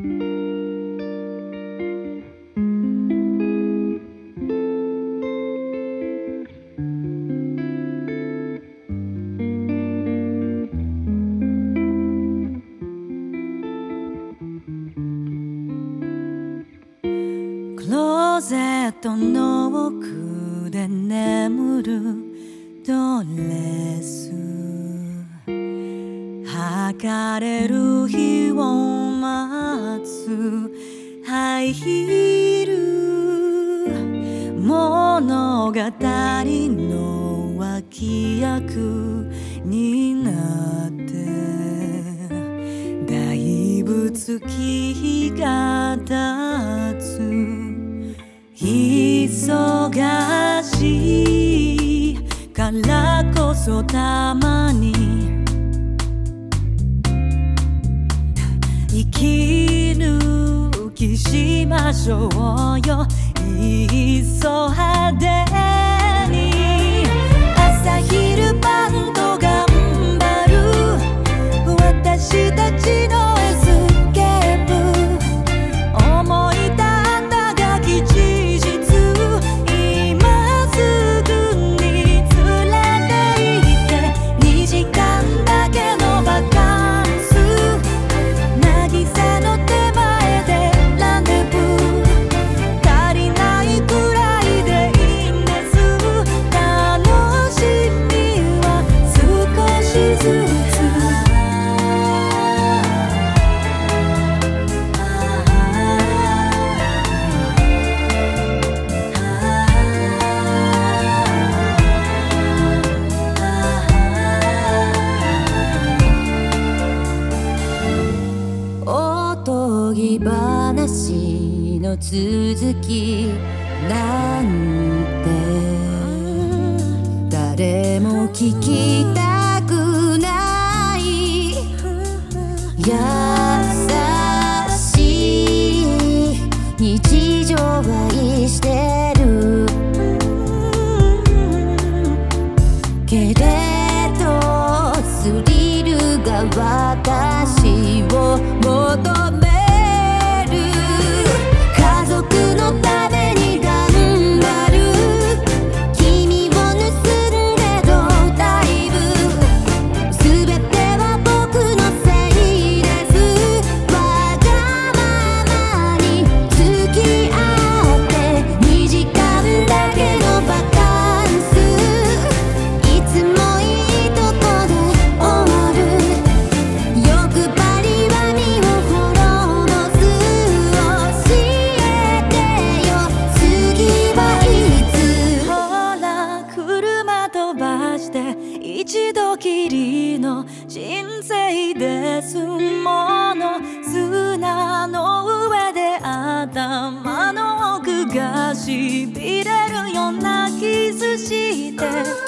クローゼットの奥で眠るドレス剥がれる日を待つ。ハイヒール物語の脇役になって。だいぶ月が経つ。忙しいからこそたまに息抜きしましょうよ。いっそ派手に。朝日続きなんて。誰も聞きたくない。優しい日常は愛してる。けれどスリルが私しびれるようなキスして